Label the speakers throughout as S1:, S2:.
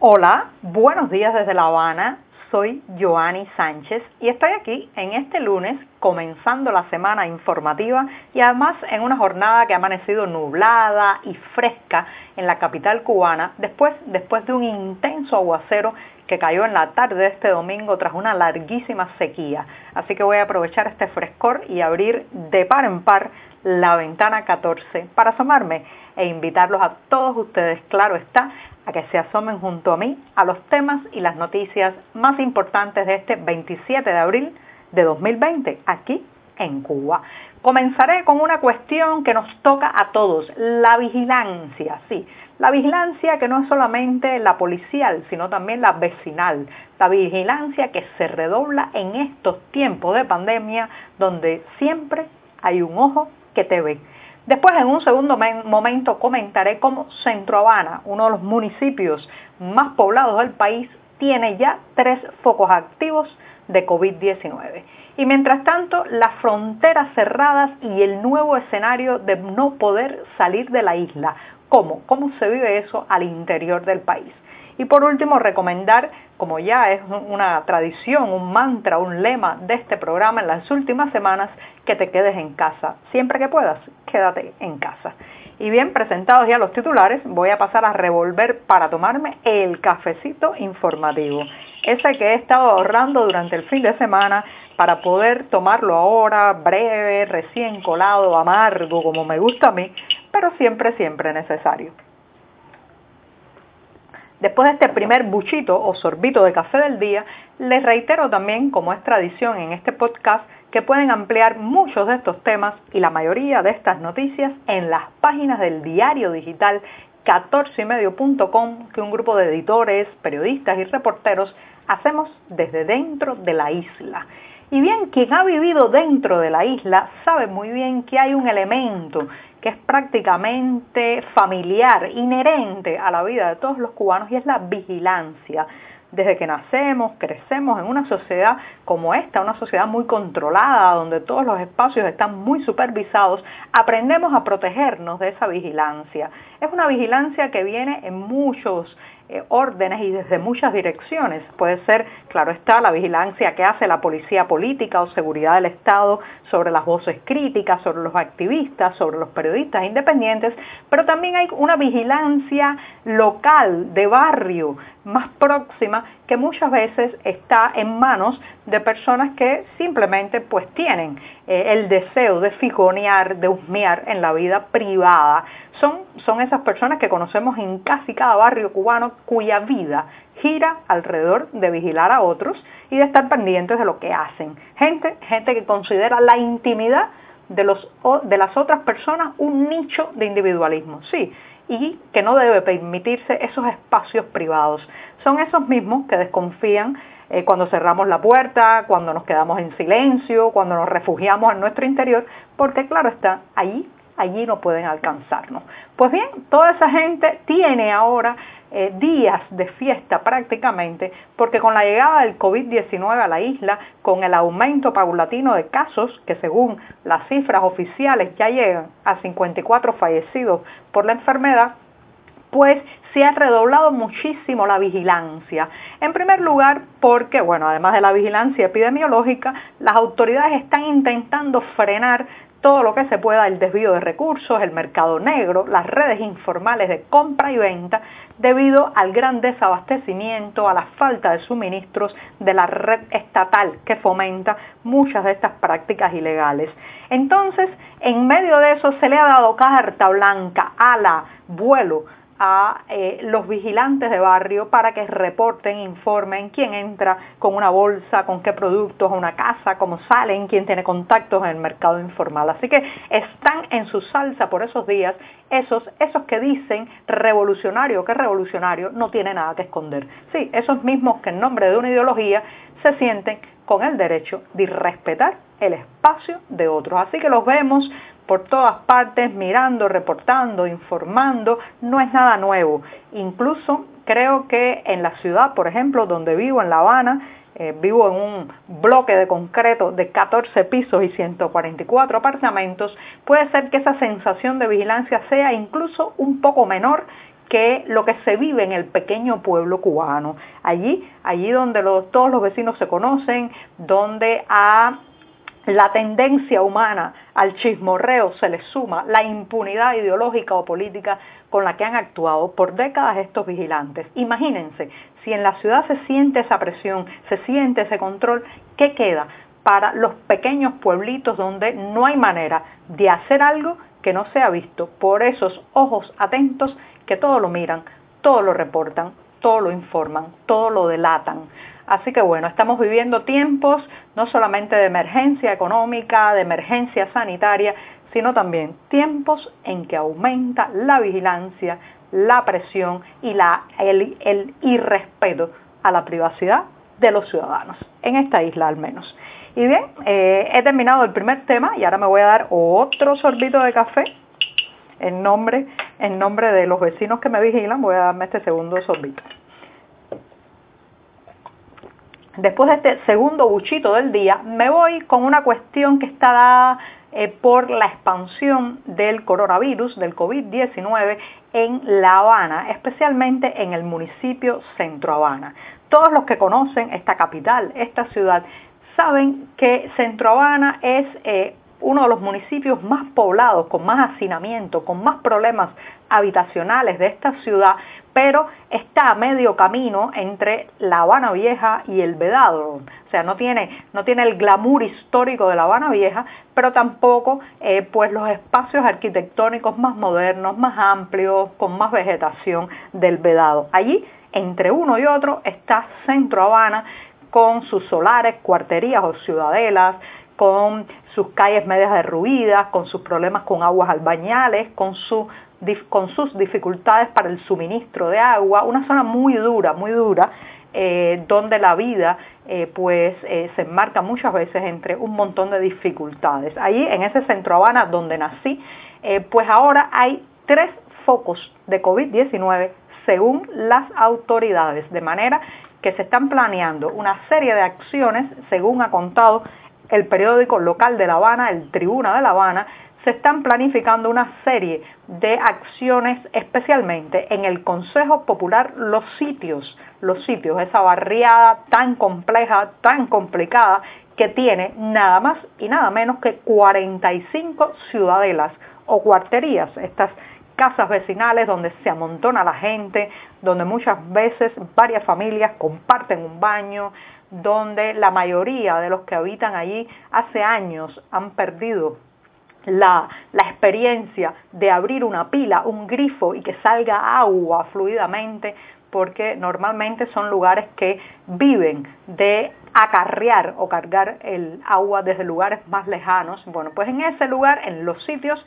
S1: Hola, buenos días desde La Habana. Soy Joanny Sánchez y estoy aquí en este lunes comenzando la semana informativa y además en una jornada que ha amanecido nublada y fresca en la capital cubana después, después de un intenso aguacero que cayó en la tarde de este domingo tras una larguísima sequía. Así que voy a aprovechar este frescor y abrir de par en par la ventana 14 para asomarme e invitarlos a todos ustedes, claro está, a que se asomen junto a mí a los temas y las noticias más importantes de este 27 de abril de 2020 aquí en Cuba. Comenzaré con una cuestión que nos toca a todos, la vigilancia, sí, la vigilancia que no es solamente la policial, sino también la vecinal, la vigilancia que se redobla en estos tiempos de pandemia donde siempre hay un ojo que te ve. Después, en un segundo momento, comentaré cómo Centro Habana, uno de los municipios más poblados del país, tiene ya tres focos activos de COVID-19. Y mientras tanto, las fronteras cerradas y el nuevo escenario de no poder salir de la isla. ¿Cómo? ¿Cómo se vive eso al interior del país? Y por último, recomendar, como ya es una tradición, un mantra, un lema de este programa en las últimas semanas, que te quedes en casa. Siempre que puedas, quédate en casa. Y bien, presentados ya los titulares, voy a pasar a revolver para tomarme el cafecito informativo. Ese que he estado ahorrando durante el fin de semana para poder tomarlo ahora, breve, recién colado, amargo, como me gusta a mí, pero siempre, siempre necesario. Después de este primer buchito o sorbito de café del día, les reitero también, como es tradición en este podcast, que pueden ampliar muchos de estos temas y la mayoría de estas noticias en las páginas del diario digital 14ymedio.com que un grupo de editores, periodistas y reporteros hacemos desde dentro de la isla. Y bien, quien ha vivido dentro de la isla sabe muy bien que hay un elemento que es prácticamente familiar, inherente a la vida de todos los cubanos y es la vigilancia. Desde que nacemos, crecemos en una sociedad como esta, una sociedad muy controlada, donde todos los espacios están muy supervisados, aprendemos a protegernos de esa vigilancia. Es una vigilancia que viene en muchos eh, órdenes y desde muchas direcciones. Puede ser, claro está, la vigilancia que hace la policía política o seguridad del Estado sobre las voces críticas, sobre los activistas, sobre los periodistas independientes, pero también hay una vigilancia local, de barrio, más próxima, que muchas veces está en manos de personas que simplemente pues tienen eh, el deseo de figonear, de husmear en la vida privada son, son esas personas que conocemos en casi cada barrio cubano cuya vida gira alrededor de vigilar a otros y de estar pendientes de lo que hacen. Gente, gente que considera la intimidad de, los, de las otras personas un nicho de individualismo, sí, y que no debe permitirse esos espacios privados. Son esos mismos que desconfían eh, cuando cerramos la puerta, cuando nos quedamos en silencio, cuando nos refugiamos en nuestro interior, porque claro está, ahí allí no pueden alcanzarnos. Pues bien, toda esa gente tiene ahora eh, días de fiesta prácticamente, porque con la llegada del COVID-19 a la isla, con el aumento paulatino de casos, que según las cifras oficiales ya llegan a 54 fallecidos por la enfermedad, pues se ha redoblado muchísimo la vigilancia. En primer lugar, porque, bueno, además de la vigilancia epidemiológica, las autoridades están intentando frenar todo lo que se pueda, el desvío de recursos, el mercado negro, las redes informales de compra y venta, debido al gran desabastecimiento, a la falta de suministros de la red estatal que fomenta muchas de estas prácticas ilegales. Entonces, en medio de eso se le ha dado carta blanca a la vuelo a eh, los vigilantes de barrio para que reporten, informen quién entra con una bolsa, con qué productos a una casa, cómo salen, quién tiene contactos en el mercado informal. Así que están en su salsa por esos días esos, esos que dicen revolucionario, que revolucionario no tiene nada que esconder. Sí, esos mismos que en nombre de una ideología se sienten con el derecho de respetar el espacio de otros. Así que los vemos por todas partes mirando, reportando, informando, no es nada nuevo. Incluso creo que en la ciudad, por ejemplo, donde vivo, en La Habana, eh, vivo en un bloque de concreto de 14 pisos y 144 apartamentos, puede ser que esa sensación de vigilancia sea incluso un poco menor que lo que se vive en el pequeño pueblo cubano. Allí, allí donde todos los vecinos se conocen, donde a la tendencia humana al chismorreo se le suma la impunidad ideológica o política con la que han actuado por décadas estos vigilantes. Imagínense, si en la ciudad se siente esa presión, se siente ese control, ¿qué queda para los pequeños pueblitos donde no hay manera de hacer algo que no sea visto por esos ojos atentos que todo lo miran, todo lo reportan, todo lo informan, todo lo delatan? Así que bueno, estamos viviendo tiempos no solamente de emergencia económica, de emergencia sanitaria, sino también tiempos en que aumenta la vigilancia, la presión y la, el, irrespeto a la privacidad de los ciudadanos, en esta isla al menos. Y bien, eh, he terminado el primer tema y ahora me voy a dar otro sorbito de café en nombre, en nombre de los vecinos que me vigilan, voy a darme este segundo sorbito. Después de este segundo buchito del día, me voy con una cuestión que está dada eh, por la expansión del coronavirus, del COVID-19 en La Habana, especialmente en el municipio Centro Habana. Todos los que conocen esta capital, esta ciudad, saben que Centro Habana es eh, uno de los municipios más poblados, con más hacinamiento, con más problemas habitacionales de esta ciudad, pero está a medio camino entre La Habana Vieja y el Vedado. O sea, no tiene, no tiene el glamour histórico de La Habana Vieja, pero tampoco eh, pues los espacios arquitectónicos más modernos, más amplios, con más vegetación del Vedado. Allí, entre uno y otro, está Centro Habana con sus solares, cuarterías o ciudadelas, con sus calles medias derruidas, con sus problemas con aguas albañales, con su con sus dificultades para el suministro de agua, una zona muy dura, muy dura, eh, donde la vida eh, pues eh, se enmarca muchas veces entre un montón de dificultades. Allí en ese centro Habana donde nací, pues ahora hay tres focos de COVID-19 según las autoridades, de manera que se están planeando una serie de acciones, según ha contado el periódico local de La Habana, el Tribuna de La Habana, se están planificando una serie de acciones especialmente en el Consejo Popular Los Sitios, los sitios, esa barriada tan compleja, tan complicada que tiene nada más y nada menos que 45 ciudadelas o cuarterías, estas casas vecinales donde se amontona la gente, donde muchas veces varias familias comparten un baño, donde la mayoría de los que habitan allí hace años han perdido la, experiencia de abrir una pila, un grifo y que salga agua fluidamente, porque normalmente son lugares que viven de acarrear o cargar el agua desde lugares más lejanos. Bueno, pues en ese lugar, en los sitios,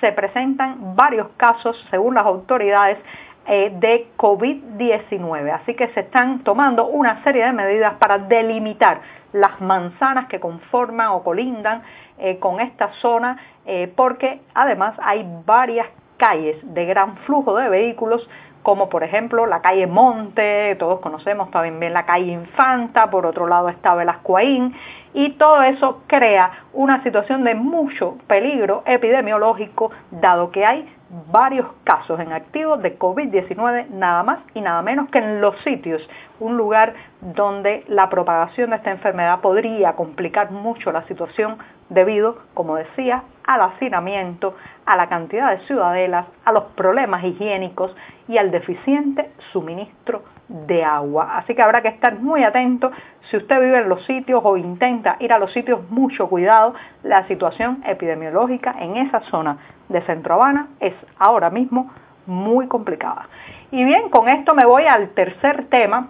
S1: se presentan varios casos, según las autoridades, de COVID-19. Así que se están tomando una serie de medidas para delimitar las manzanas que conforman o colindan eh, con esta zona, eh, porque además hay varias calles de gran flujo de vehículos como por ejemplo la calle Monte, todos conocemos también la calle Infanta, por otro lado está Velascoaín, y todo eso crea una situación de mucho peligro epidemiológico, dado que hay varios casos en activo de COVID-19 nada más y nada menos que en los sitios, un lugar donde la propagación de esta enfermedad podría complicar mucho la situación debido, como decía, al hacinamiento, a la cantidad de ciudadelas, a los problemas higiénicos y al deficiente suministro de agua. Así que habrá que estar muy atento. Si usted vive en los sitios o intenta ir a los sitios, mucho cuidado. La situación epidemiológica en esa zona de Centro Habana es ahora mismo muy complicada. Y bien, con esto me voy al tercer tema,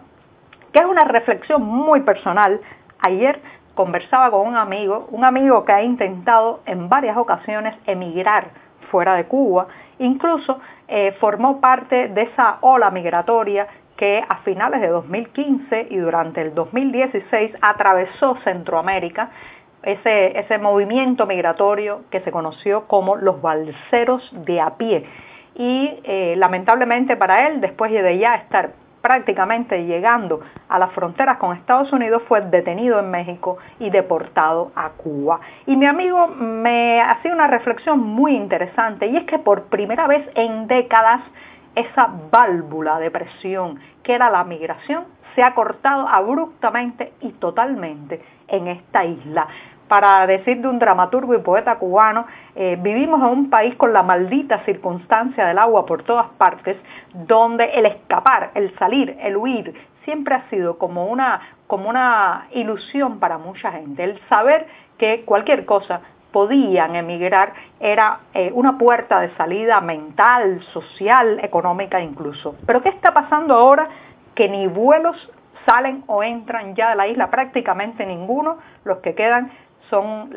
S1: que es una reflexión muy personal. Ayer conversaba con un amigo, un amigo que ha intentado en varias ocasiones emigrar fuera de Cuba, incluso eh, formó parte de esa ola migratoria que a finales de 2015 y durante el 2016 atravesó Centroamérica, ese, ese movimiento migratorio que se conoció como los balseros de a pie. Y eh, lamentablemente para él, después de ya estar prácticamente llegando a las fronteras con Estados Unidos, fue detenido en México y deportado a Cuba. Y mi amigo me hacía una reflexión muy interesante y es que por primera vez en décadas esa válvula de presión que era la migración se ha cortado abruptamente y totalmente en esta isla. Para decir de un dramaturgo y poeta cubano, eh, vivimos en un país con la maldita circunstancia del agua por todas partes, donde el escapar, el salir, el huir, siempre ha sido como una, como una ilusión para mucha gente. El saber que cualquier cosa podían emigrar era eh, una puerta de salida mental, social, económica incluso. Pero ¿qué está pasando ahora? Que ni vuelos salen o entran ya de la isla, prácticamente ninguno, los que quedan son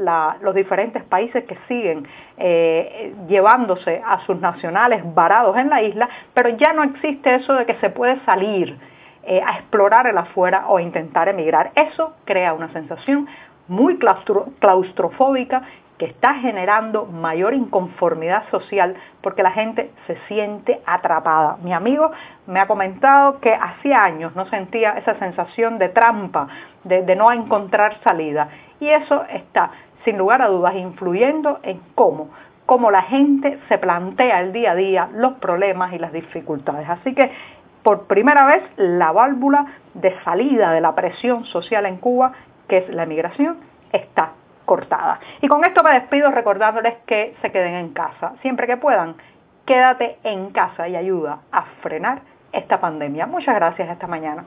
S1: los diferentes países que siguen eh, llevándose a sus nacionales varados en la isla, pero ya no existe eso de que se puede salir eh, a explorar el afuera o intentar emigrar. Eso crea una sensación muy claustrofóbica que está generando mayor inconformidad social porque la gente se siente atrapada. Mi amigo me ha comentado que hacía años no sentía esa sensación de trampa, de, no encontrar salida. Y eso está, sin lugar a dudas, influyendo en cómo cómo la gente se plantea el día a día los problemas y las dificultades. Así que por primera vez la válvula de salida de la presión social en Cuba, que es la emigración, está cortada. Y con esto me despido recordándoles que se queden en casa. Siempre que puedan, quédate en casa y ayuda a frenar esta pandemia. Muchas gracias esta mañana.